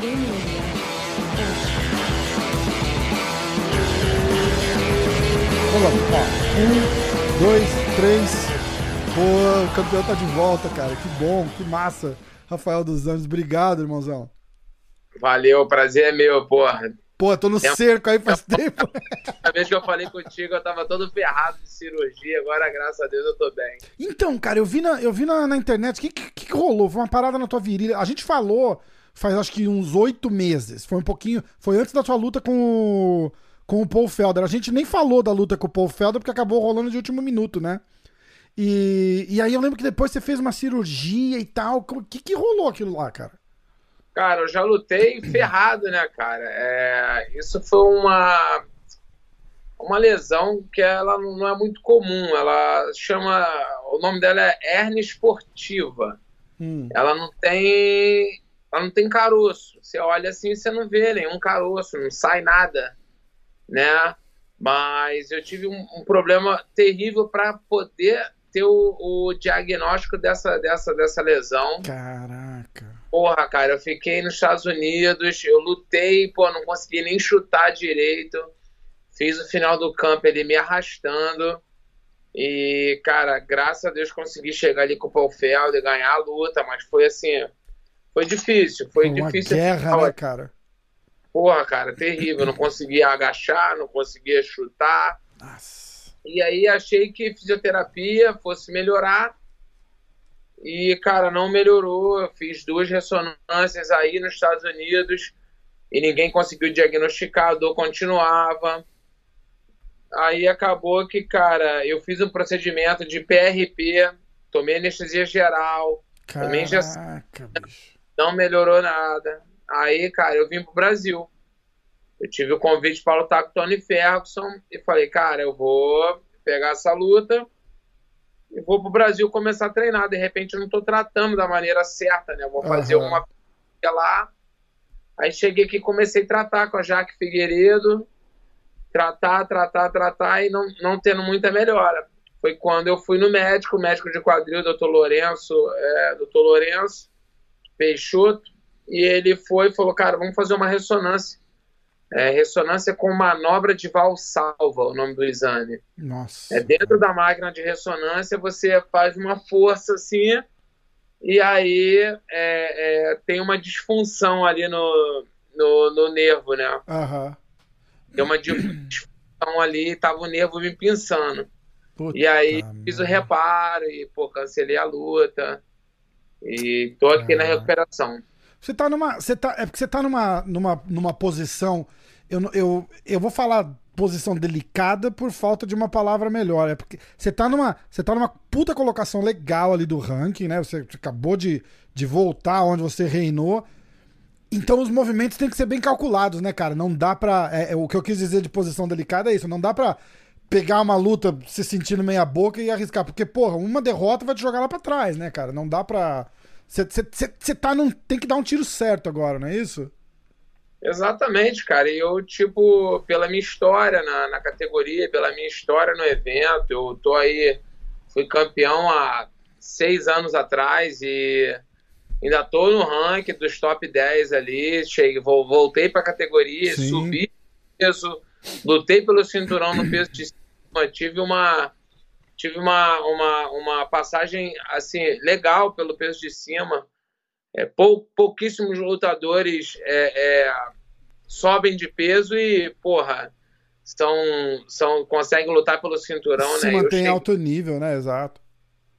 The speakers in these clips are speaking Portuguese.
Vamos lá. Um, dois, três. Pô, o campeão tá de volta, cara. Que bom, que massa. Rafael dos Anjos, obrigado, irmãozão. Valeu, prazer é meu, porra. Pô, tô no cerco aí faz tempo. A vez que eu falei contigo, eu tava todo ferrado de cirurgia, agora, graças a Deus, eu tô bem. Então, cara, eu vi na, eu vi na, na internet, o que, que, que rolou? Foi uma parada na tua virilha. A gente falou faz acho que uns oito meses. Foi um pouquinho. Foi antes da tua luta com o, com o Paul Felder. A gente nem falou da luta com o Paul Felder porque acabou rolando de último minuto, né? E, e aí eu lembro que depois você fez uma cirurgia e tal. O que, que rolou aquilo lá, cara? Cara, eu já lutei ferrado, né, cara? É, isso foi uma uma lesão que ela não é muito comum. Ela chama, o nome dela é hernia esportiva. Hum. Ela não tem, ela não tem caroço. Você olha assim, você não vê nenhum caroço, não sai nada, né? Mas eu tive um, um problema terrível para poder ter o, o, diagnóstico dessa, dessa, dessa lesão. Caraca. Porra, cara, eu fiquei nos Estados Unidos, eu lutei, pô, não consegui nem chutar direito. Fiz o final do campo ele me arrastando. E, cara, graças a Deus consegui chegar ali com o Paul Felder, ganhar a luta, mas foi assim, foi difícil, foi Uma difícil. guerra, né, cara? Porra, cara, terrível, não conseguia agachar, não conseguia chutar. Nossa. E aí achei que fisioterapia fosse melhorar. E, cara, não melhorou. Eu fiz duas ressonâncias aí nos Estados Unidos e ninguém conseguiu diagnosticar, a dor continuava. Aí acabou que, cara, eu fiz um procedimento de PRP, tomei anestesia geral, Caraca, tomei injeção, bicho. Não melhorou nada. Aí, cara, eu vim pro Brasil. Eu tive o convite para lutar com o Tony Ferguson e falei, cara, eu vou pegar essa luta e vou pro Brasil começar a treinar. De repente eu não tô tratando da maneira certa, né? Eu vou fazer Aham. uma coisa lá. Aí cheguei aqui e comecei a tratar com a Jaque Figueiredo. Tratar, tratar, tratar e não, não tendo muita melhora. Foi quando eu fui no médico, médico de quadril, doutor Lourenço, é, doutor Lourenço Peixoto, e ele foi e falou, cara, vamos fazer uma ressonância. É, ressonância com manobra de valsalva, o nome do exame. Nossa. É dentro da máquina de ressonância você faz uma força assim e aí é, é, tem uma disfunção ali no, no, no nervo, né? Aham. Tem uma disfunção ali, tava o nervo me pinçando. Puta E aí fiz o reparo e pô, cancelei a luta. E tô aqui na Caraca. recuperação. Você tá numa. Você tá, é porque você tá numa, numa, numa posição. Eu, eu, eu vou falar posição delicada por falta de uma palavra melhor. É porque você tá numa. Você tá numa puta colocação legal ali do ranking, né? Você acabou de, de voltar onde você reinou. Então os movimentos têm que ser bem calculados, né, cara? Não dá pra. É, é, o que eu quis dizer de posição delicada é isso. Não dá pra pegar uma luta se sentindo meia boca e arriscar. Porque, porra, uma derrota vai te jogar lá pra trás, né, cara? Não dá pra. Você tá num. Tem que dar um tiro certo agora, não é isso? Exatamente, cara. E eu, tipo, pela minha história na, na categoria, pela minha história no evento, eu tô aí, fui campeão há seis anos atrás e ainda tô no ranking dos top 10 ali. Cheguei, vol- voltei pra categoria, Sim. subi peso, lutei pelo cinturão no peso de tive uma. Tive uma, uma, uma passagem assim legal pelo peso de cima. É, pou, pouquíssimos lutadores é, é, sobem de peso e, porra, são, são, conseguem lutar pelo cinturão, Se né? Mantém cheguei- alto nível, né? Exato.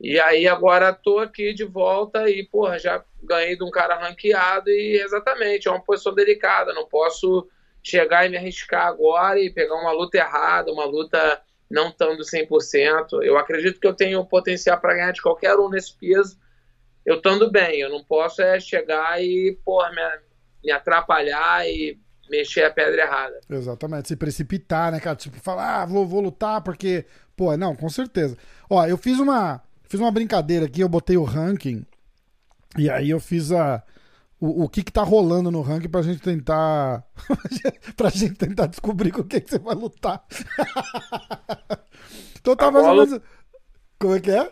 E aí agora tô aqui de volta e, porra, já ganhei de um cara ranqueado e exatamente, é uma posição delicada, não posso chegar e me arriscar agora e pegar uma luta errada, uma luta não estando 100%. Eu acredito que eu tenho potencial para ganhar de qualquer um nesse peso. eu estando bem. Eu não posso é chegar e, porra, me, me atrapalhar e mexer a pedra errada. Exatamente, se precipitar, né, cara? Tipo, falar, ah, vou, vou lutar porque. Pô, não, com certeza. Ó, eu fiz uma. Fiz uma brincadeira aqui, eu botei o ranking. E aí eu fiz a. O, o que que tá rolando no ranking pra gente tentar. pra gente tentar descobrir com quem que você vai lutar. então tá mais ou menos. Como é que é?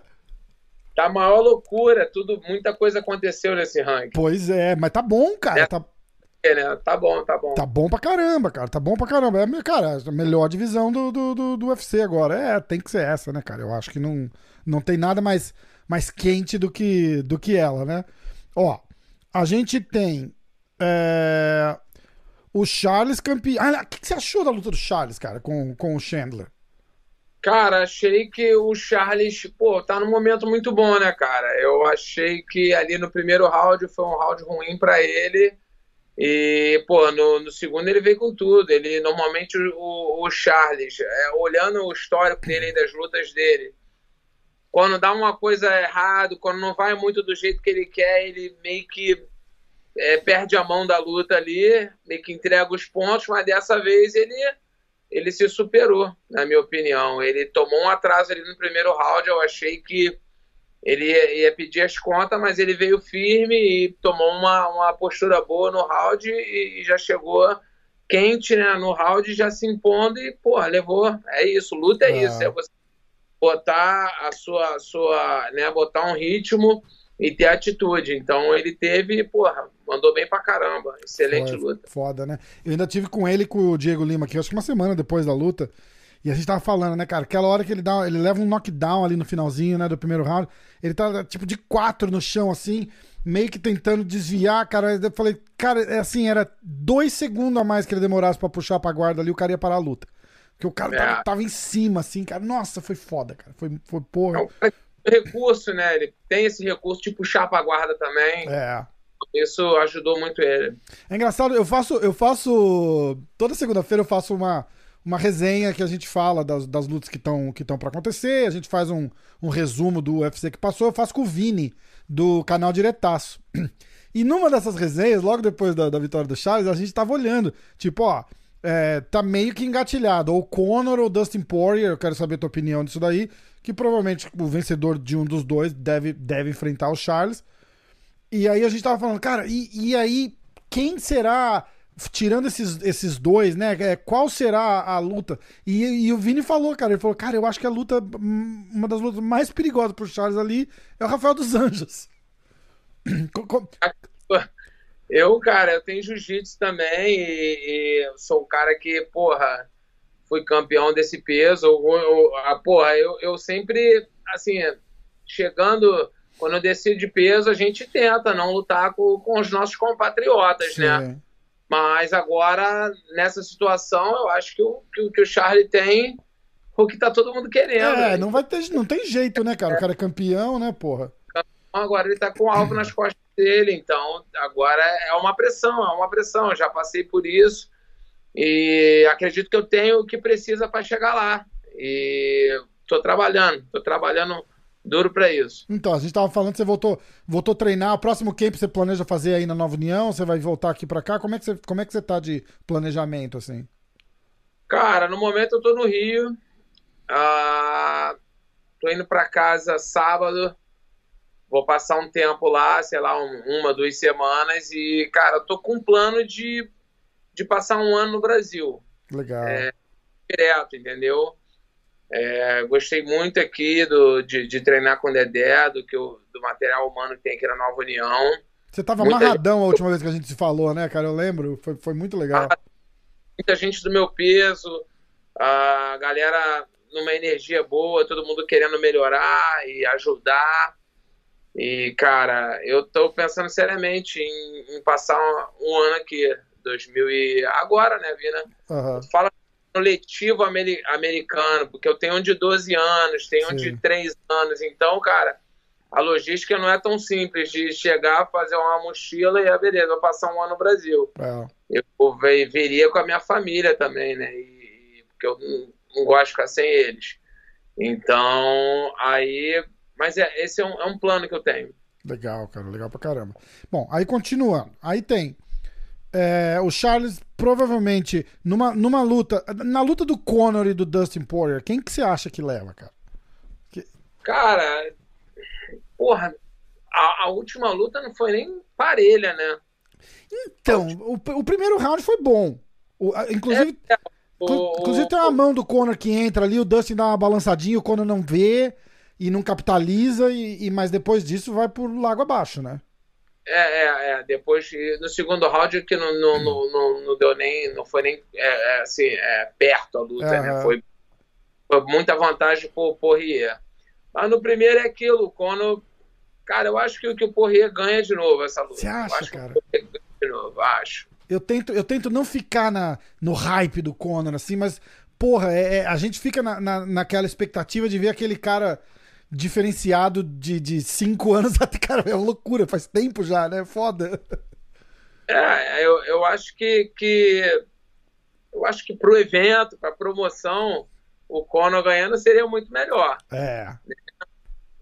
Tá maior loucura, tudo, muita coisa aconteceu nesse ranking. Pois é, mas tá bom, cara. É. Tá, É, né? Tá bom, tá bom. tá bom pra caramba, cara. Tá bom pra caramba. É, cara, a melhor divisão do, do, do, do UFC agora. É, tem que ser essa, né, cara? Eu acho que não, não tem nada mais, mais quente do que, do que ela, né? Ó, a gente tem. é, o Charles campeão. Ah, o que você achou da luta do Charles, cara, com, com o Chandler? Cara, achei que o Charles, pô, tá num momento muito bom, né, cara? Eu achei que ali no primeiro round foi um round ruim pra ele. E, pô, no, no segundo ele veio com tudo. Ele, normalmente, o, o Charles, é, olhando o histórico dele das lutas dele, quando dá uma coisa errado, quando não vai muito do jeito que ele quer, ele meio que é, perde a mão da luta ali, meio que entrega os pontos, mas dessa vez ele ele se superou, na minha opinião. Ele tomou um atraso ali no primeiro round, eu achei que ele ia, ia pedir as contas, mas ele veio firme e tomou uma, uma postura boa no round e, e já chegou quente né, no round, já se impondo e, porra, levou. É isso, luta é Ah. isso, é você botar a sua, sua, né, botar um ritmo e ter atitude. Então ele teve, porra, mandou bem pra caramba. Excelente Foi luta. Foda, né? Eu ainda tive com ele e com o Diego Lima aqui, acho que uma semana depois da luta. E a gente tava falando, né, cara? Aquela hora que ele dá, ele leva um knockdown ali no finalzinho, né, do primeiro round. Ele tá tipo de quatro no chão, assim, meio que tentando desviar, cara. Eu falei, cara, é assim, era dois segundos a mais que ele demorasse pra puxar pra guarda ali, o cara ia parar a luta. Porque o cara É. tava, tava em cima, assim, cara. Nossa, foi foda, cara. Foi, foi porra. É um recurso, né? Ele tem esse recurso de puxar pra guarda também. É. Isso ajudou muito ele. É engraçado, eu faço, eu faço. Toda segunda-feira eu faço uma, uma resenha que a gente fala das, das lutas que estão que para acontecer. A gente faz um, um resumo do UFC que passou. Eu faço com o Vini, do canal Diretaço. E numa dessas resenhas, logo depois da, da vitória do Charles, a gente tava olhando. Tipo, ó, é, tá meio que engatilhado. Ou Conor ou Dustin Poirier, eu quero saber a tua opinião disso daí. Que provavelmente o vencedor de um dos dois deve, deve enfrentar o Charles. E aí a gente tava falando, cara, e, e aí, quem será, tirando esses, esses dois, né? é, Qual será a luta? E, e o Vini falou, cara, ele falou, cara, eu acho que a luta, uma das lutas mais perigosas pro Charles ali é o Rafael dos Anjos. Eu, cara, eu tenho jiu-jitsu também e, e sou um cara que, porra, fui campeão desse peso. Eu, eu- a- porra, eu, eu sempre, assim, chegando, quando eu decido de peso, a gente tenta não lutar com, com os nossos compatriotas, né? Sim. Mas agora, nessa situação, eu acho que o que, o- que o Charlie tem o que tá todo mundo querendo. É, né? não vai ter, não tem jeito, né, cara? O cara é campeão, né, porra? Agora ele tá com alvo nas costas dele, então agora é uma pressão, é uma pressão. Eu já passei por isso e acredito que eu tenho o que precisa para chegar lá. E tô trabalhando, tô trabalhando duro para isso. Então, a gente tava falando que você voltou, voltou a treinar. O próximo camp você planeja fazer aí na Nova União? Você vai voltar aqui pra cá? Como é que você, como é que você tá de planejamento, assim? Cara, no momento eu tô no Rio, ah, tô indo para casa sábado. Vou passar um tempo lá, sei lá, um- uma, duas semanas. E, cara, eu tô com um plano de, de passar um ano no Brasil. Legal. direto, entendeu? É, gostei muito aqui do, de, de treinar com o Dedé, do, que o, do material humano que tem aqui na Nova União. Você tava Muita amarradão a última vez que a gente se falou, né, cara? Eu lembro. Foi, foi muito legal. Muita gente do meu peso, a galera numa energia boa, todo mundo querendo melhorar e ajudar. E, cara, eu tô pensando seriamente em, em passar um, um ano aqui, 2000 e... Agora, né, Vina? Aham. fala no letivo ameri- americano, porque eu tenho um de 12 anos, tenho um Sim. de 3 anos, então, cara, a logística não é tão simples de chegar, fazer uma mochila e, ah, beleza, vou passar um ano no Brasil. É. Eu veria com a minha família também, né? E, porque eu não, não gosto de ficar sem eles. Então, aí. Mas é, esse é um, é um plano que eu tenho. Legal, cara, legal pra caramba. Bom, aí continuando. Aí tem é, o Charles provavelmente numa, numa luta, na luta do Conor e do Dustin Poirier, quem que você acha que leva, cara? Que... Cara, porra, a, a, última luta não foi nem parelha, né? Então, o, o primeiro round foi bom. O, inclusive, é, é, o, inclusive tem uma mão do Conor que entra ali, o Dustin dá uma balançadinha, o Conor não vê e não capitaliza, e, e mas depois disso vai por lago abaixo, né? É, é, é. Depois, no segundo round, que não, não, não, não, não deu nem. Não foi nem é, é assim, é, perto a luta, uhum. né? Foi, foi muita vantagem pro Porrier. Mas no primeiro é aquilo, o Conor. Cara, eu acho que, que o Porrier ganha de novo essa luta. Você acha, acho cara? Que ganha de novo, acho. Eu tento, eu tento não ficar na, no hype do Conor, assim, mas, porra, é, é, a gente fica na, na, naquela expectativa de ver aquele cara diferenciado de, de cinco anos até, cara, é uma loucura, faz tempo já, né? Foda. É, eu, eu acho que, que eu acho que pro evento, pra promoção, o Conor ganhando seria muito melhor. É.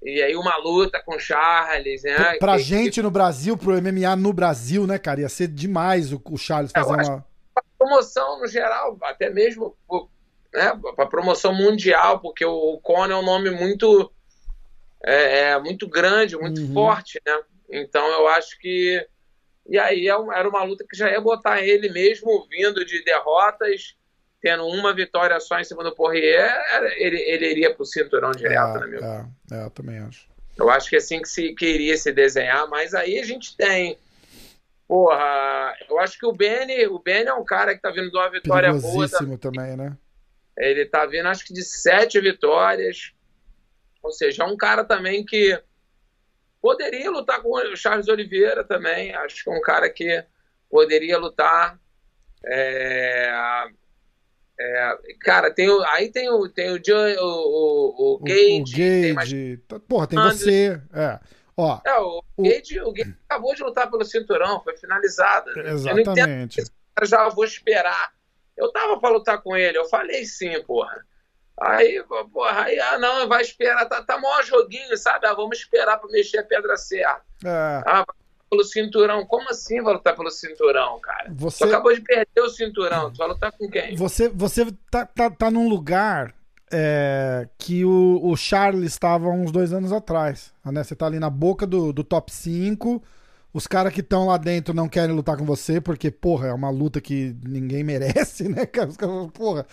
E aí uma luta com Charles, né? Pra, pra que, gente que... no Brasil, pro MMA no Brasil, né, cara? Ia ser demais o, o Charles fazer uma. Pra promoção no geral, até mesmo né, pra promoção mundial, porque o Conor é um nome muito é, é muito grande, muito uhum. forte, né? Então eu acho que. E aí é era uma luta que já ia botar ele mesmo vindo de derrotas, tendo uma vitória só em cima do Poirier, ele, ele iria pro cinturão direto, é, né, meu? É, é, eu também acho. Eu acho que é assim que se queria se desenhar, mas aí a gente tem. Porra, eu acho que o Benny, o Benny é um cara que tá vindo de uma vitória boa. também, né? Ele tá vindo, acho que de sete vitórias. Ou seja, é um cara também que poderia lutar com o Charles Oliveira também. Acho que é um cara que poderia lutar. É, é, cara, tem o, aí tem o, tem o, o, o, o Gage. O, Gage. Mais... Tá, porra, tem você. É. Ó, é, o, o... Gage, o Gage acabou de lutar pelo cinturão, foi finalizado. Exatamente. Eu já vou esperar. Eu tava pra lutar com ele, eu falei sim, porra. Aí, porra, aí, ah, não, vai esperar, tá, tá maior joguinho, sabe? Ah, vamos esperar pra mexer a pedra certa. É. Ah, pelo cinturão. Como assim vai lutar pelo cinturão, cara? Você tu acabou de perder o cinturão, tu vai lutar com quem? Você, você tá, tá, tá num lugar é, que o, o Charles estava uns dois anos atrás. Né? Você tá ali na boca do, do top 5 os caras que estão lá dentro não querem lutar com você, porque, porra, é uma luta que ninguém merece, né, cara? Os caras, porra.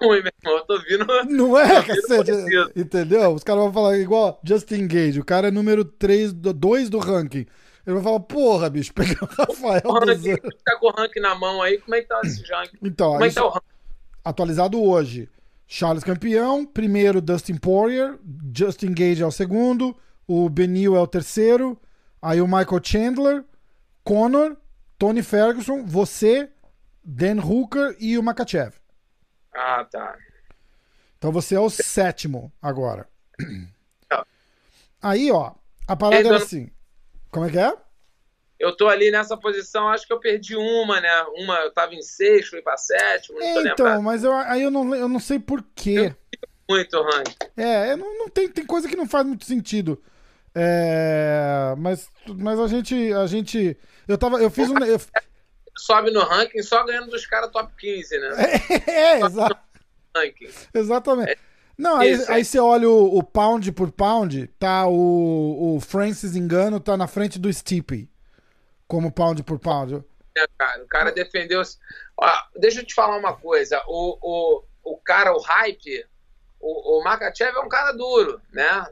Ruim, meu irmão, eu tô vindo. Não é, cacete. Entendeu? Os caras vão falar igual Justin Gage, o cara é número 3, 2 do ranking. Ele vai falar, porra, bicho, pega o Rafael. O ranking, tá com o ranking na mão aí, como é que tá esse ranking? Então, como é que tá o ranking? Atualizado hoje. Charles campeão, primeiro Dustin Poirier, Justin Gage é o segundo, o Benil é o terceiro, Aí o Michael Chandler, Conor, Tony Ferguson, você, Dan Hooker e o Makachev. Ah, tá. Então você é o sétimo agora. Aí, ó, a parada era assim. Como é que é? Eu tô ali nessa posição, acho que eu perdi uma, né? Uma, eu tava em sexto, fui pra sétimo, não tô Então, lembrado. mas eu, aí eu não, eu não sei por quê. Muito, Rank. É, não, não tem, tem coisa que não faz muito sentido. É, mas, mas a gente, a gente, eu tava, eu fiz um, eu... sobe no ranking só ganhando dos caras top 15, né? É, é exato. Exatamente. É. Não, aí, Isso, aí é. você olha o, o, pound por pound, tá o, o Francis Engano tá na frente do Stipe como pound por pound. É, cara, o cara defendeu. Ó, deixa eu te falar uma coisa. O, o, o cara, o hype, o, o Makachev é um cara duro, né?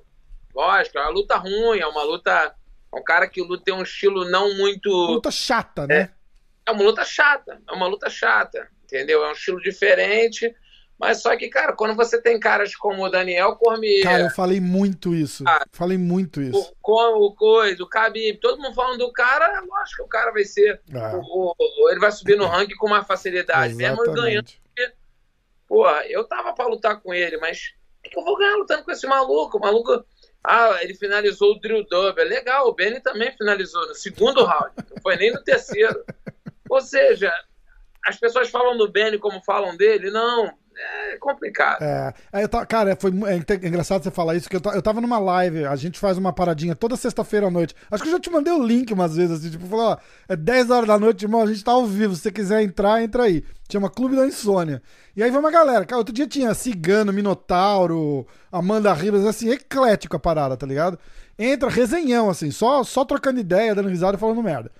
Lógico, é uma luta ruim, é uma luta. É um cara que luta tem um estilo não muito. Luta chata, né? É, é uma luta chata, é uma luta chata, entendeu? É um estilo diferente. Mas só que, cara, quando você tem caras como o Daniel Cormier. Cara, eu falei muito isso. Ah, falei muito isso. O, o Coisa, o Khabib, todo mundo falando do cara, lógico que o cara vai ser. Ah. O, o, ele vai subir no ranking com uma facilidade, Exatamente. mesmo ganhando. Porra, eu tava pra lutar com ele, mas que, que eu vou ganhar lutando com esse maluco? O maluco ah, ele finalizou o drill double. É legal, o Benny também finalizou no segundo round, não foi nem no terceiro. Ou seja, as pessoas falam do Benny como falam dele. Não, é complicado. É, é eu cara, foi é engraçado você falar isso, que eu, eu tava numa live, a gente faz uma paradinha toda sexta-feira à noite. Acho que eu já te mandei o link umas vezes, assim, tipo, falou, ó, é 10 horas da noite, irmão, a gente tá ao vivo, se você quiser entrar, entra aí. Chama Clube da Insônia. E aí vai uma galera, cara, outro dia tinha Cigano, Minotauro, Amanda Ribas, assim, eclético a parada, tá ligado? Entra resenhão, assim, só, só trocando ideia, dando risada e falando merda.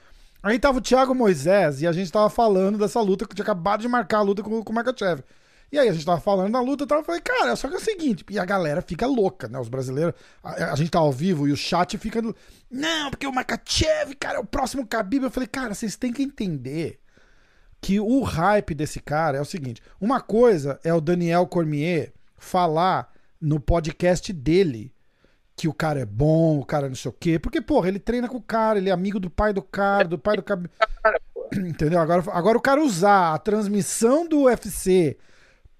Aí tava o Thiago Moisés e a gente tava falando dessa luta que tinha acabado de marcar a luta com, com o Makachev. E aí a gente tava falando da luta e tal, eu falei, cara, só que é o seguinte, e a galera fica louca, né? Os brasileiros, a, a gente tá ao vivo e o chat fica, não, porque o Makachev, cara, é o próximo Khabib. Eu falei, cara, vocês têm que entender que o hype desse cara é o seguinte, uma coisa é o Daniel Cormier falar no podcast dele que o cara é bom, o cara não sei o quê, porque, porra, ele treina com o cara, ele é amigo do pai do cara, do pai do cara. Entendeu? Agora, agora o cara usar a transmissão do UFC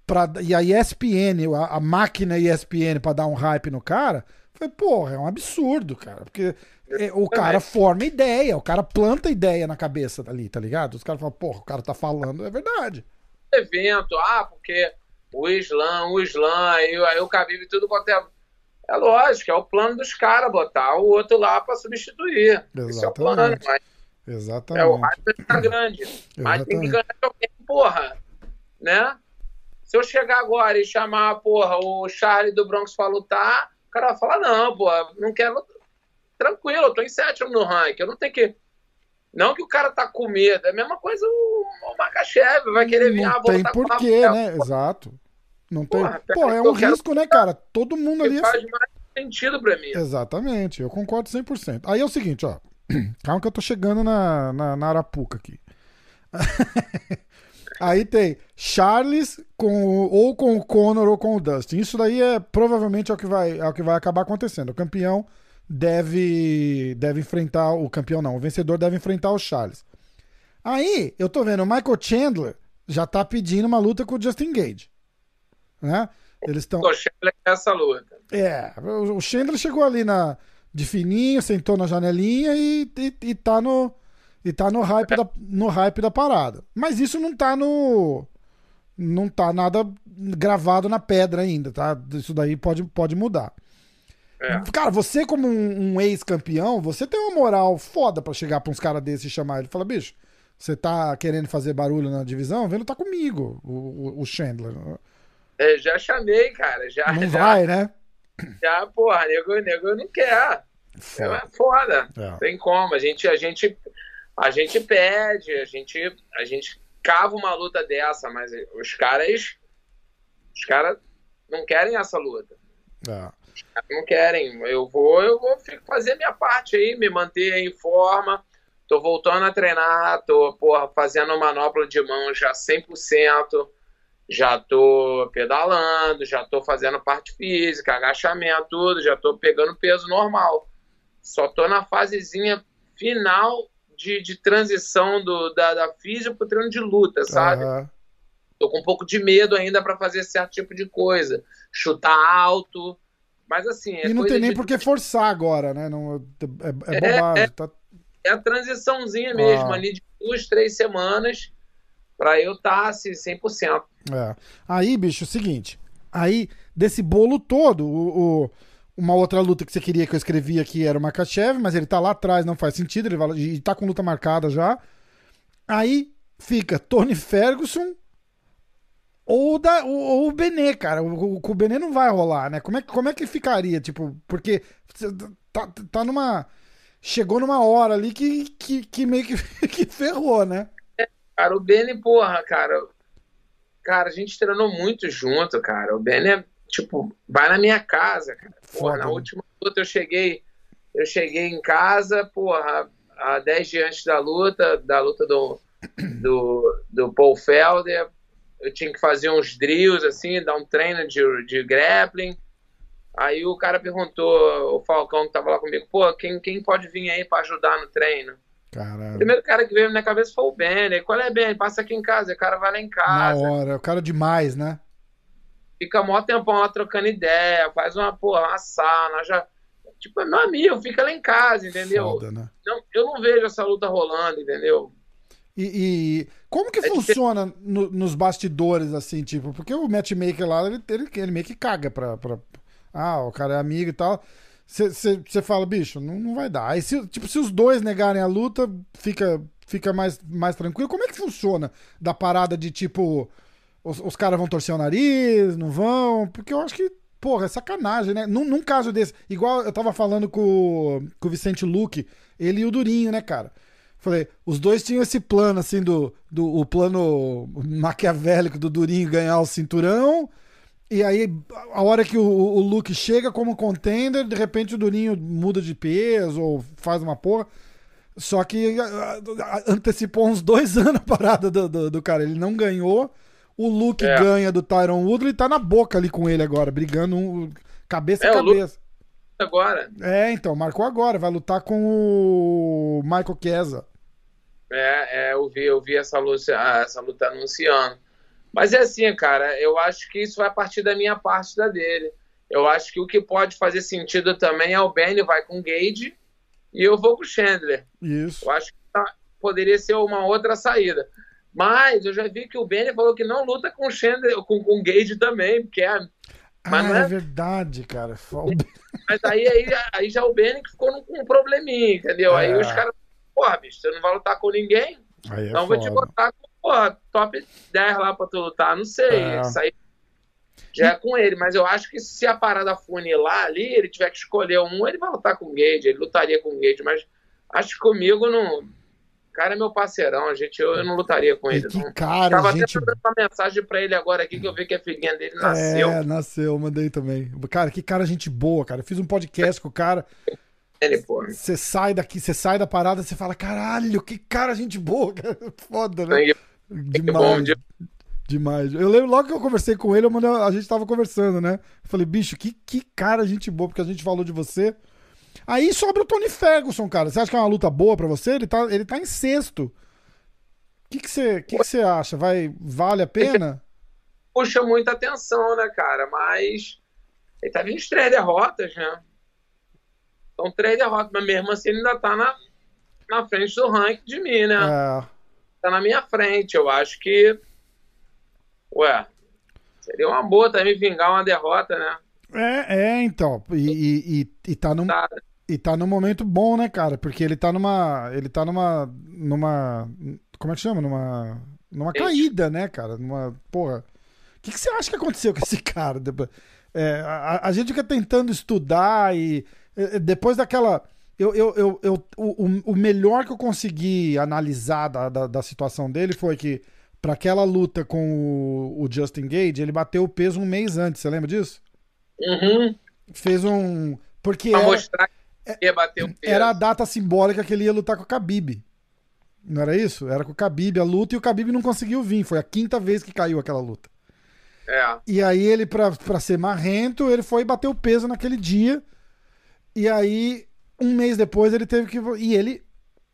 pra, e a ESPN, a, a máquina ESPN para dar um hype no cara, foi, porra, é um absurdo, cara. Porque é, o cara forma ideia, o cara planta ideia na cabeça ali, tá ligado? Os caras falam, porra, o cara tá falando, é verdade. Evento, ah, porque o Islã, o Islã, aí, aí o Khabib tudo quanto é. É lógico, é o plano dos caras botar o outro lá para substituir. Exatamente. Esse é o plano, mas Exatamente. É, o hype tá grande. mas tem que ganhar alguém, porra. Né? Se eu chegar agora e chamar, porra, o Charlie do Bronx pra lutar, o cara vai falar, não, porra, não quero. Tranquilo, eu tô em sétimo no ranking. Eu não tenho que. Não que o cara tá com medo. É a mesma coisa o, o Makachev vai querer vir, não ah, tem porquê, né? Exato. Não tem. Porra, Pô, é um risco, né, cara? Todo mundo ali. Faz mais sentido pra mim. Exatamente, eu concordo 100%. Aí é o seguinte, ó. Calma que eu tô chegando na, na, na Arapuca aqui. Aí tem Charles com ou com o Conor ou com o Dustin. Isso daí é provavelmente é o que vai, é o que vai acabar acontecendo. O campeão deve deve enfrentar o campeão não, o vencedor deve enfrentar o Charles. Aí, eu tô vendo o Michael Chandler já tá pedindo uma luta com o Justin Gage. Né? Eles estão O Chandler é essa luta. É, o Chandler chegou ali na de fininho, sentou na janelinha e, e, e tá no e tá no hype, da, no hype da parada. Mas isso não tá no. Não tá nada gravado na pedra ainda, tá? Isso daí pode, pode mudar. É. Cara, você, como um, um ex-campeão, você tem uma moral foda para chegar pra uns caras desses e chamar ele e falar, bicho, você tá querendo fazer barulho na divisão? Vem lutar comigo, o, o Chandler. É, já chamei, cara. Já, não já, vai, né? Já, porra, nego, nego não quer. Foda. É foda. É. Tem como. A gente, a gente a gente pede, a gente, a gente cava uma luta dessa, mas os caras. Os caras não querem essa luta. É. Os caras não querem. Eu vou, eu vou fazer minha parte aí, me manter em forma. Tô voltando a treinar, tô porra, fazendo manopla de mão já 100%. Já tô pedalando, já tô fazendo parte física, agachamento, tudo, já tô pegando peso normal. Só tô na fasezinha final de, de transição do, da, da física pro treino de luta, sabe? Uhum. Tô com um pouco de medo ainda para fazer certo tipo de coisa. Chutar alto. Mas assim. É e não tem nem de... por que forçar agora, né? Não, é, é, é bobagem. É, tá... é a transiçãozinha mesmo, ah. ali de duas, três semanas, para eu estar tá, assim, 100%. É. Aí, bicho, é o seguinte. Aí, desse bolo todo, o, o uma outra luta que você queria que eu escrevia aqui era o Makachev, mas ele tá lá atrás, não faz sentido, ele vai, tá com luta marcada já. Aí fica Tony Ferguson ou, da, ou, ou o Benê, cara. O, o, o Benê não vai rolar, né? Como é, como é que ficaria? Tipo, porque tá, tá numa. Chegou numa hora ali que, que, que meio que, que ferrou, né? É, cara, o Benê, porra, cara. Cara, a gente treinou muito junto, cara. O Benê é tipo, vai na minha casa, cara. Porra, na né? última luta eu cheguei, eu cheguei em casa, porra, há 10 dias antes da luta, da luta do, do, do Paul Felder, eu tinha que fazer uns drills, assim, dar um treino de, de grappling. Aí o cara perguntou, o Falcão que tava lá comigo, pô, quem, quem pode vir aí para ajudar no treino? Caralho. O primeiro cara que veio na minha cabeça foi o Ben. Qual é, Ben? Passa aqui em casa. O cara vai lá em casa. Na hora. O cara demais, né? Fica mó tempão lá trocando ideia, faz uma, porra, uma sauna, já. Tipo, é meu amigo, fica lá em casa, entendeu? Foda, né? não, eu não vejo essa luta rolando, entendeu? E, e como que é funciona no, nos bastidores, assim, tipo, porque o matchmaker lá, ele, ele, ele meio que caga pra, pra. Ah, o cara é amigo e tal. Você fala, bicho, não, não vai dar. Aí, se, tipo, se os dois negarem a luta, fica, fica mais, mais tranquilo. Como é que funciona da parada de tipo. Os, os caras vão torcer o nariz, não vão? Porque eu acho que, porra, é sacanagem, né? Num, num caso desse, igual eu tava falando com, com o Vicente Luque, ele e o Durinho, né, cara? Falei, os dois tinham esse plano, assim, do, do o plano maquiavélico do Durinho ganhar o cinturão. E aí, a hora que o, o Luke chega como contender, de repente o Durinho muda de peso ou faz uma porra. Só que antecipou uns dois anos a parada do, do, do cara. Ele não ganhou. O Luke é. ganha do Tyron Woodley e tá na boca ali com ele agora, brigando um, cabeça é, a cabeça. agora. É, então, marcou agora. Vai lutar com o Michael Chiesa. É, é eu, vi, eu vi essa luta, essa luta anunciando. Mas é assim, cara, eu acho que isso vai partir da minha parte da dele. Eu acho que o que pode fazer sentido também é o Benny vai com o Gage e eu vou com o Chandler. Isso. Eu acho que tá, poderia ser uma outra saída. Mas eu já vi que o Benny falou que não luta com o Chandler, com, com o Gage também, porque é. Mas ah, é... é... verdade, cara. Mas aí, aí, aí já o Benny ficou com um probleminha, entendeu? É. Aí os caras, porra, bicho, você não vai lutar com ninguém? Aí é então foda. vou te botar com pô, top 10 lá pra tu lutar, não sei. É. Isso aí já é com ele, mas eu acho que se a parada funilar ali, ele tiver que escolher um, ele vai lutar com o Gage, ele lutaria com o Gage, mas acho que comigo não. O cara é meu parceirão, gente, eu, eu não lutaria com ele. Que não. cara, Tava gente... até mandando uma mensagem pra ele agora aqui, que eu vi que a filhinha dele nasceu. É, nasceu, mandei também. Cara, que cara gente boa, cara. Eu fiz um podcast com o cara. Você sai daqui, você sai da parada, você fala, caralho, que cara gente boa, cara. Foda, né? Demais. Demais. Eu lembro logo que eu conversei com ele, a gente tava conversando, né? Eu falei, bicho, que, que cara gente boa, porque a gente falou de você. Aí sobra o Tony Ferguson, cara. Você acha que é uma luta boa para você? Ele tá, ele tá em sexto. O que, que, você, que, que acha? Vai, vale a pena? Puxa muita atenção, né, cara? Mas ele tá vindo três derrotas, né? São três derrotas, mas mesmo assim ele ainda tá na, na frente do ranking de mim, né? É tá na minha frente. Eu acho que. Ué, seria uma boa também vingar uma derrota, né? É, é então. E, e, e, tá num. Tá. E tá num momento bom, né, cara? Porque ele tá numa. Ele tá numa. numa. Como é que chama? Numa. Numa caída, né, cara? Numa. Porra. O que, que você acha que aconteceu com esse cara? É, a, a gente fica tentando estudar e. Depois daquela eu, eu, eu, eu o, o melhor que eu consegui analisar da, da, da situação dele foi que, para aquela luta com o, o, Justin Gage, ele bateu o peso um mês antes, você lembra disso? Uhum. Fez um. Porque. Pra era, mostrar o peso. Era a data simbólica que ele ia lutar com o Khabib. Não era isso? Era com o Khabib a luta e o Khabib não conseguiu vir. Foi a quinta vez que caiu aquela luta. É. E aí ele, pra, pra ser marrento, ele foi bater o peso naquele dia. E aí um mês depois ele teve que. E ele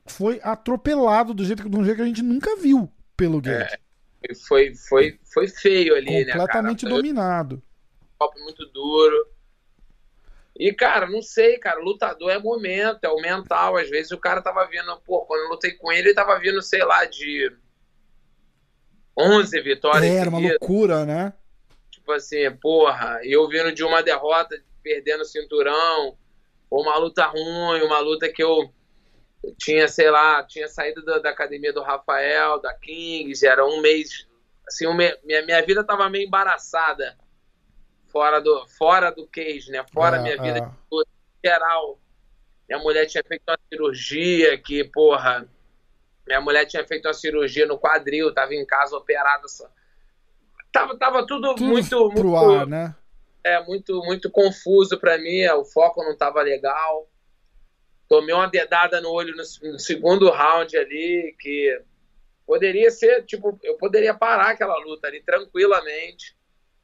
foi atropelado do jeito, de um jeito que a gente nunca viu pelo Gate. É, foi, foi, foi feio ali, né? Completamente dominado. Golpe muito duro. E, cara, não sei, cara, lutador é momento, é o mental. Às vezes o cara tava vindo, pô, quando eu lutei com ele, ele tava vindo, sei lá, de 11 vitórias. É, era uma loucura, né? Tipo assim, porra, e eu vindo de uma derrota, perdendo o cinturão, ou uma luta ruim, uma luta que eu tinha, sei lá, tinha saído da, da academia do Rafael, da Kings, era um mês, assim, um me, minha, minha vida tava meio embaraçada fora do, fora do cage, né? Fora é, minha vida é. geral. Minha mulher tinha feito uma cirurgia que, porra, minha mulher tinha feito uma cirurgia no quadril, tava em casa operada. Só. Tava, tava tudo, tudo muito. Pro muito, ar, né? é muito, muito confuso para mim, é, o foco não estava legal. Tomei uma dedada no olho no, no, segundo round ali, que poderia ser, tipo, eu poderia parar aquela luta ali tranquilamente,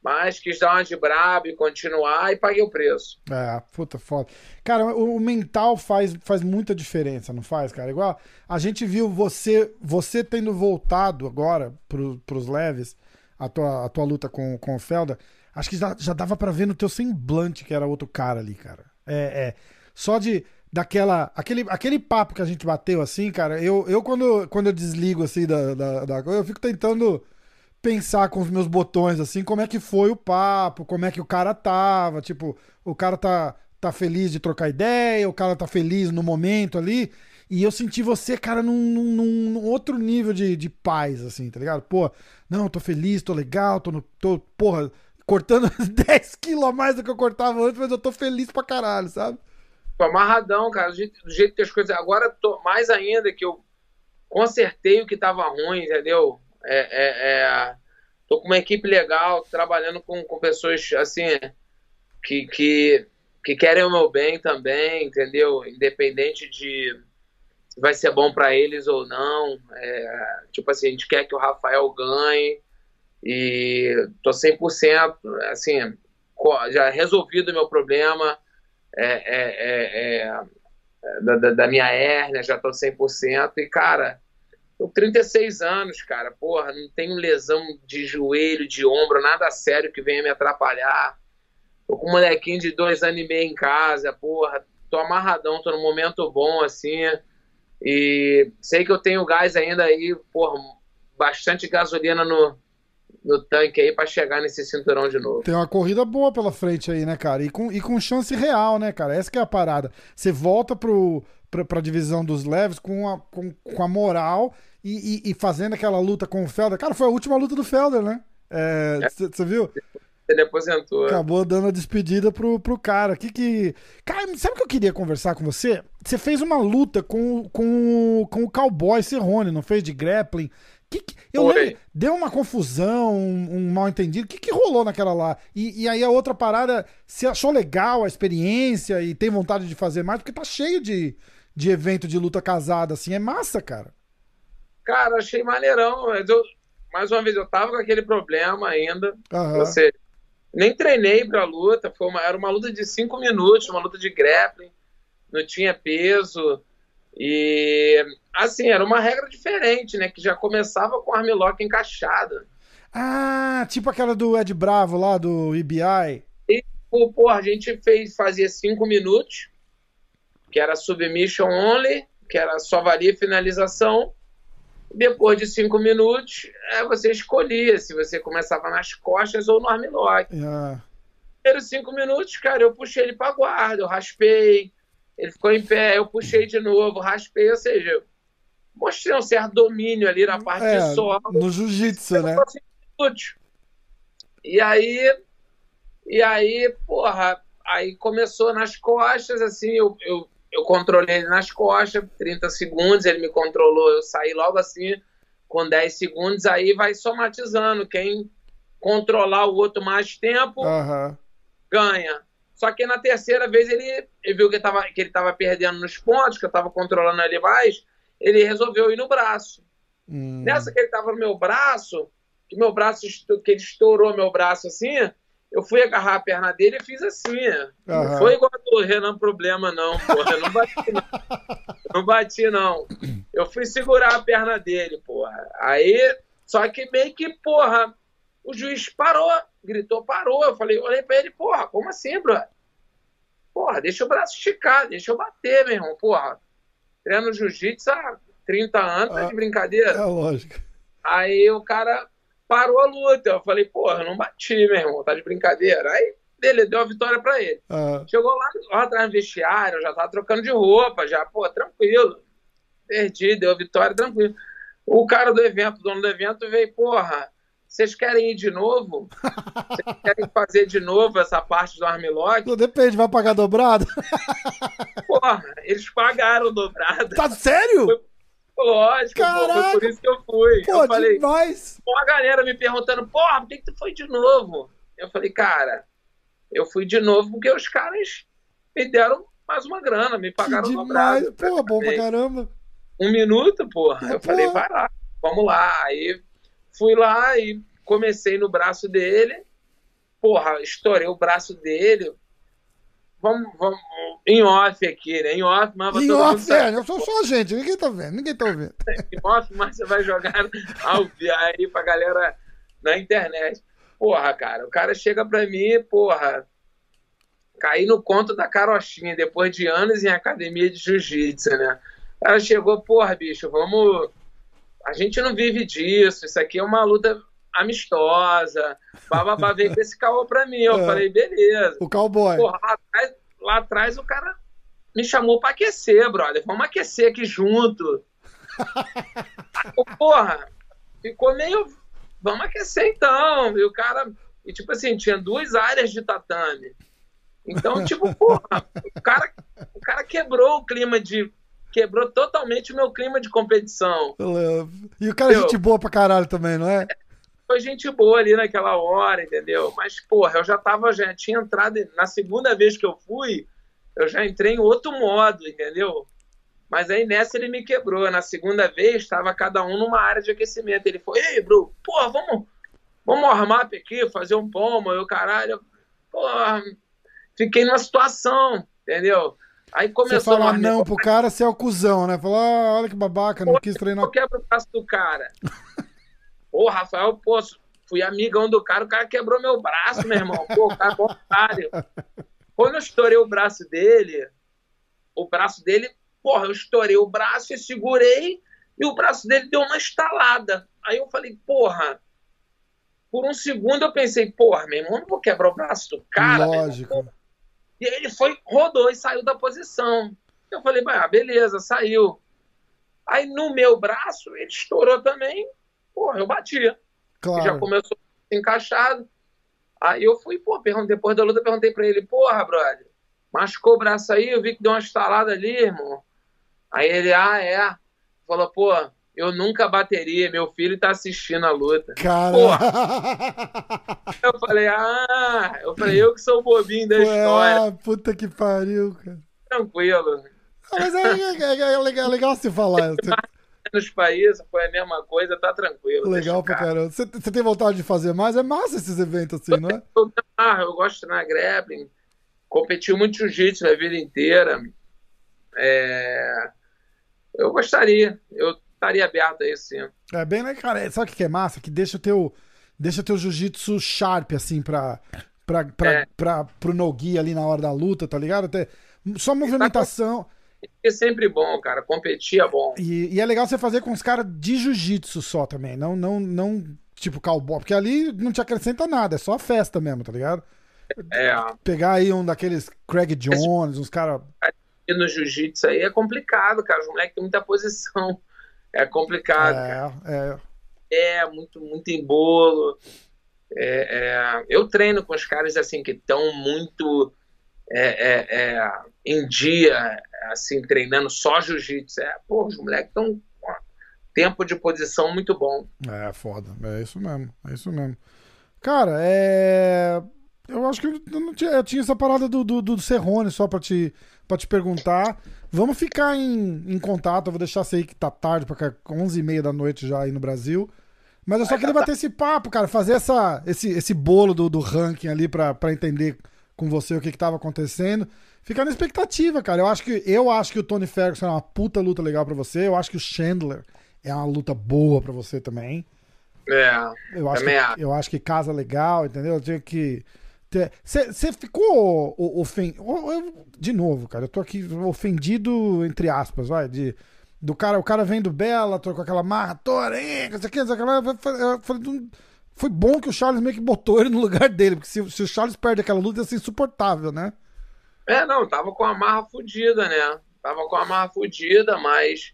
mas quis dar uma de brabo e continuar e paguei o preço. É, puta foda. Cara, o, o mental faz, faz muita diferença, não faz, cara? Igual a gente viu você você tendo voltado agora pro, pros leves, a tua, a tua luta com, com o Felda, Acho que já, já dava para ver no teu semblante que era outro cara ali, cara. É, é. Só de. daquela. Aquele, aquele papo que a gente bateu assim, cara, eu, eu quando, quando eu desligo assim da, da, da eu fico tentando pensar com os meus botões, assim, como é que foi o papo, como é que o cara tava. Tipo, o cara tá, tá feliz de trocar ideia, o cara tá feliz no momento ali. E eu senti você, cara, num, num, num outro nível de, de paz, assim, tá ligado? Pô, não, tô feliz, tô legal, tô, no, tô porra, cortando 10 quilos a mais do que eu cortava antes, mas eu tô feliz pra caralho, sabe? Tô amarradão, cara, do jeito, do jeito que as coisas. Agora, tô, mais ainda que eu consertei o que tava ruim, entendeu? É, é, é, tô com uma equipe legal, trabalhando com, com pessoas assim que, que, que querem o meu bem também, entendeu? Independente de se vai ser bom para eles ou não. É, tipo assim, a gente quer que o Rafael ganhe e tô 100%, assim, já resolvido o meu problema é, é, é, é da, da, minha hérnia, já tô 100%. E, cara, tô 36 anos, cara, porra, não tenho lesão de joelho, de ombro, nada sério que venha me atrapalhar. Tô com um molequinho de dois anos e meio em casa, porra, tô amarradão, tô num momento bom, assim, e sei que eu tenho gás ainda aí, por bastante gasolina no, no tanque aí para chegar nesse cinturão de novo. Tem uma corrida boa pela frente aí, né, cara? E com, e com chance real, né, cara? Essa que é a parada. Você volta pro, pra, pra divisão dos leves com a, com, com a moral e, e, e, fazendo aquela luta com o Felder. Cara, foi a última luta do Felder, né? Você é, viu? ele aposentou. Acabou dando a despedida pro, pro cara. Que que... Cara, sabe o que eu queria conversar com você? Você fez uma luta com, com, com o cowboy Cerrone, não fez? De grappling. Que que... Eu lembro, deu uma confusão, um, um mal entendido. O que, que rolou naquela lá? E, e aí a outra parada, você achou legal a experiência e tem vontade de fazer mais? Porque tá cheio de, de evento de luta casada, assim. É massa, cara. Cara, achei maneirão. Mas eu, mais uma vez, eu tava com aquele problema ainda. Uhum. Você nem treinei pra luta, foi uma, era uma luta de cinco minutos, uma luta de grappling, não tinha peso. E assim, era uma regra diferente, né? Que já começava com armlock encaixada. Ah, tipo aquela do Ed Bravo lá do EBI. E, pô, a gente fez, fazia cinco minutos, que era submission only, que era só valia finalização. Depois de cinco minutos, é, você escolhia se você começava nas costas ou no armlock. Yeah. Primeiros cinco minutos, cara, eu puxei ele para guarda, eu raspei, ele ficou em pé, eu puxei de novo, raspei, ou seja, mostrei um certo domínio ali na parte é, de solo. No jiu-jitsu, né? E aí, e aí, porra, aí começou nas costas, assim, eu, eu eu controlei ele nas costas, 30 segundos, ele me controlou, eu saí logo assim, com 10 segundos, aí vai somatizando. Quem controlar o outro mais tempo, uhum. ganha. Só que na terceira vez ele, ele viu que, tava, que ele estava perdendo nos pontos, que eu estava controlando ele mais, ele resolveu ir no braço. Hum. Nessa que ele estava no meu braço, que meu braço, que ele estourou meu braço assim, eu fui agarrar a perna dele e fiz assim. Uhum. Não foi igual do Renan Problema, não, porra. Não bati, não. não bati, não. Eu fui segurar a perna dele, porra. Aí, só que meio que, porra, o juiz parou, gritou, parou. Eu falei, olhei pra ele, porra, como assim, bro? Porra, deixa o braço esticar, deixa eu bater, meu irmão, porra. Treino jiu-jitsu há 30 anos, tá de ah, brincadeira? É lógico. Aí o cara parou a luta. Eu falei, porra, não bati, meu irmão, tá de brincadeira. Aí, ele deu a vitória pra ele. Uhum. Chegou lá, lá atrás do vestiário, já tava trocando de roupa, já, pô, tranquilo. Perdi, deu a vitória, tranquilo. O cara do evento, o dono do evento, veio, porra, vocês querem ir de novo? Vocês querem fazer de novo essa parte do Armlock? Não depende, vai pagar dobrado? Porra, eles pagaram dobrado. Tá sério? Foi, Lógico, Caraca. Pô, foi por isso que eu fui. Pô, eu falei, demais. Pô, a galera me perguntando, porra, por que, que tu foi de novo? Eu falei, cara, eu fui de novo porque os caras me deram mais uma grana, me pagaram que demais. dobrado. Pô, bom pra caramba. Um minuto, porra. É, eu falei, vai lá, vamos lá. Aí fui lá e comecei no braço dele. Porra, estourei o braço dele vamos, vamos em off aqui, né? Em off, mas em todo off, é, eu sou só a gente, ninguém tá vendo, ninguém tá ouvindo. em off, mas você vai jogar ao aí pra galera na internet. Porra, cara, o cara chega pra mim, porra, caí no conto da carochinha, depois de anos em academia de jiu-jitsu, né? Ela chegou, porra, bicho, vamos. A gente não vive disso, isso aqui é uma luta amistosa. Bababá veio com esse caô pra mim. Eu é. falei, beleza. O cowboy. Porra, lá atrás, lá atrás o cara me chamou pra aquecer, brother. Vamos aquecer aqui junto. porra, ficou meio. Vamos aquecer então. E o cara. E tipo assim, tinha duas áreas de tatame. Então, tipo, porra, o cara, o cara quebrou o clima de. Quebrou totalmente o meu clima de competição. E o cara é gente boa pra caralho também, não é? Foi gente boa ali naquela hora, entendeu? Mas, porra, eu já tava, já tinha entrado. Na segunda vez que eu fui, eu já entrei em outro modo, entendeu? Mas aí nessa ele me quebrou. Na segunda vez, estava cada um numa área de aquecimento. Ele foi, ei, bro, porra, vamos, vamos armar aqui, fazer um pomo, eu caralho. Porra, fiquei numa situação, entendeu? Aí começou Você fala não pro cara, você é o cuzão, né? Falar, ah, olha que babaca, não quis treinar. Eu quebro o braço do cara. Ô, Rafael, pô, fui amigão do cara, o cara quebrou meu braço, meu irmão. Pô, o cara é otário. Quando eu estourei o braço dele, o braço dele, porra, eu estourei o braço e segurei e o braço dele deu uma estalada. Aí eu falei, porra. Por um segundo eu pensei, porra, meu irmão, não vou quebrar o braço do cara. Lógico. E aí ele foi, rodou e saiu da posição. Eu falei, ah, beleza, saiu. Aí no meu braço ele estourou também. Porra, eu batia. Claro. Já começou encaixado. Aí eu fui, pô, depois da luta, perguntei pra ele, porra, brother, machucou o braço aí, eu vi que deu uma estalada ali, irmão. Aí ele, ah, é. Falou, pô, eu nunca bateria, meu filho tá assistindo a luta. Cara. Eu falei, ah, eu falei, eu que sou o bobinho da história. Ah, puta que pariu, cara. Tranquilo. Ah, mas é, é, é, é legal, é legal se falar nos países foi a mesma coisa, tá tranquilo. Legal pra caramba. Você, você tem vontade de fazer mais? É massa esses eventos assim, não é? Ah, eu gosto de treinar grappling. Competi muito jiu-jitsu a vida inteira. É... Eu gostaria. Eu estaria aberto a isso, sim. É bem, né, cara? Sabe o que é massa? Que deixa teu, deixa teu jiu-jitsu sharp, assim, pra, pra, pra, é. pra, pro no-gi ali na hora da luta, tá ligado? Até, só movimentação... Tá é sempre bom, cara. Competir é bom. E, e é legal você fazer com os caras de jiu-jitsu só também. Não, não, não tipo cowboy. Porque ali não te acrescenta nada, é só festa mesmo, tá ligado? É. Pegar aí um daqueles Craig Jones, uns caras. No jiu-jitsu aí é complicado, cara. Os moleques têm muita posição. É complicado. É, cara. é. É, muito, muito embolo. É, é, eu treino com os caras assim que estão muito é, é, é, em dia, assim, treinando só jiu-jitsu. É, pô, os moleques estão tempo de posição muito bom. É, foda. É isso mesmo. É isso mesmo. Cara, é. Eu acho que eu, não tinha, eu tinha essa parada do, do, do Serrone só pra te, pra te perguntar. Vamos ficar em, em contato. Eu vou deixar você aí que tá tarde, pra 11h30 da noite já aí no Brasil. Mas eu só queria bater esse papo, cara, fazer essa, esse, esse bolo do, do ranking ali pra, pra entender com você o que, que tava acontecendo. Fica na expectativa, cara. Eu acho que eu acho que o Tony Ferguson é uma puta luta legal para você. Eu acho que o Chandler é uma luta boa para você também. É. Eu acho, que, eu acho que casa legal, entendeu? Eu tinha que você ficou ofendido. De novo, cara, eu tô aqui ofendido, entre aspas, vai, de, do cara, o cara vem do Bela, tô com aquela marra, toda, isso aqui, isso aqui, eu falei, foi bom que o Charles meio que botou ele no lugar dele, porque se, se o Charles perde aquela luta ia ser insuportável, né? É, não, tava com a marra fodida, né? Tava com a marra fodida, mas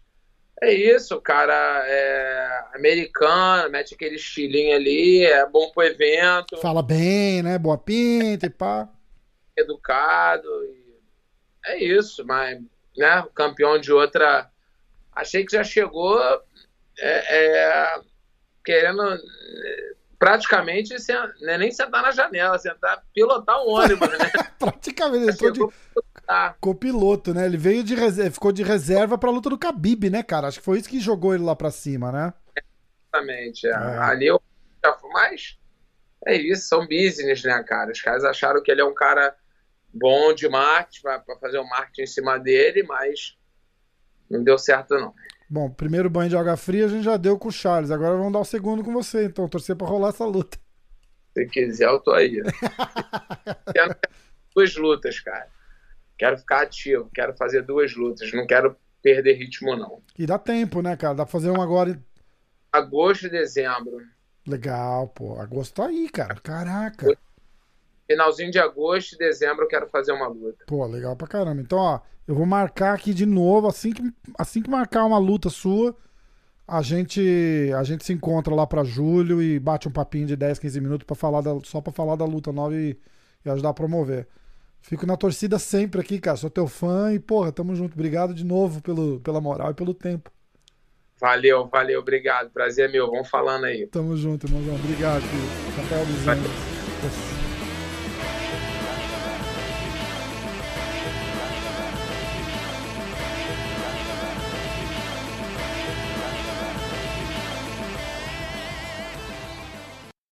é isso, o cara é americano, mete aquele estilinho ali, é bom pro evento. Fala bem, né? Boa pinta e pá. Educado. E... É isso, mas, né? Campeão de outra. Achei que já chegou é, é, querendo praticamente né, nem sentar na janela, sentar, pilotar um ônibus, né? praticamente, ele de copiloto, né? Ele veio de reserva, ficou de reserva pra luta do Khabib, né, cara? Acho que foi isso que jogou ele lá pra cima, né? Exatamente, é. É. ali eu já fui mais. É isso, são business, né, cara? Os caras acharam que ele é um cara bom de marketing, pra fazer o um marketing em cima dele, mas não deu certo, não. Bom, primeiro banho de água fria a gente já deu com o Charles. Agora vamos dar o segundo com você, então. Torcer pra rolar essa luta. Se quiser, eu tô aí. duas lutas, cara. Quero ficar ativo, quero fazer duas lutas, não quero perder ritmo, não. E dá tempo, né, cara? Dá pra fazer uma agora. Agosto e dezembro. Legal, pô. Agosto tá aí, cara. Caraca. Finalzinho de agosto e dezembro eu quero fazer uma luta. Pô, legal pra caramba. Então, ó, eu vou marcar aqui de novo. Assim que, assim que marcar uma luta sua, a gente, a gente se encontra lá pra julho e bate um papinho de 10, 15 minutos para falar da, só pra falar da luta nova e, e ajudar a promover. Fico na torcida sempre aqui, cara. Sou teu fã e, porra, tamo junto. Obrigado de novo pelo, pela moral e pelo tempo. Valeu, valeu, obrigado. Prazer é meu. Vamos falando aí. Tamo junto, irmãozão. Obrigado, filho. Anjos.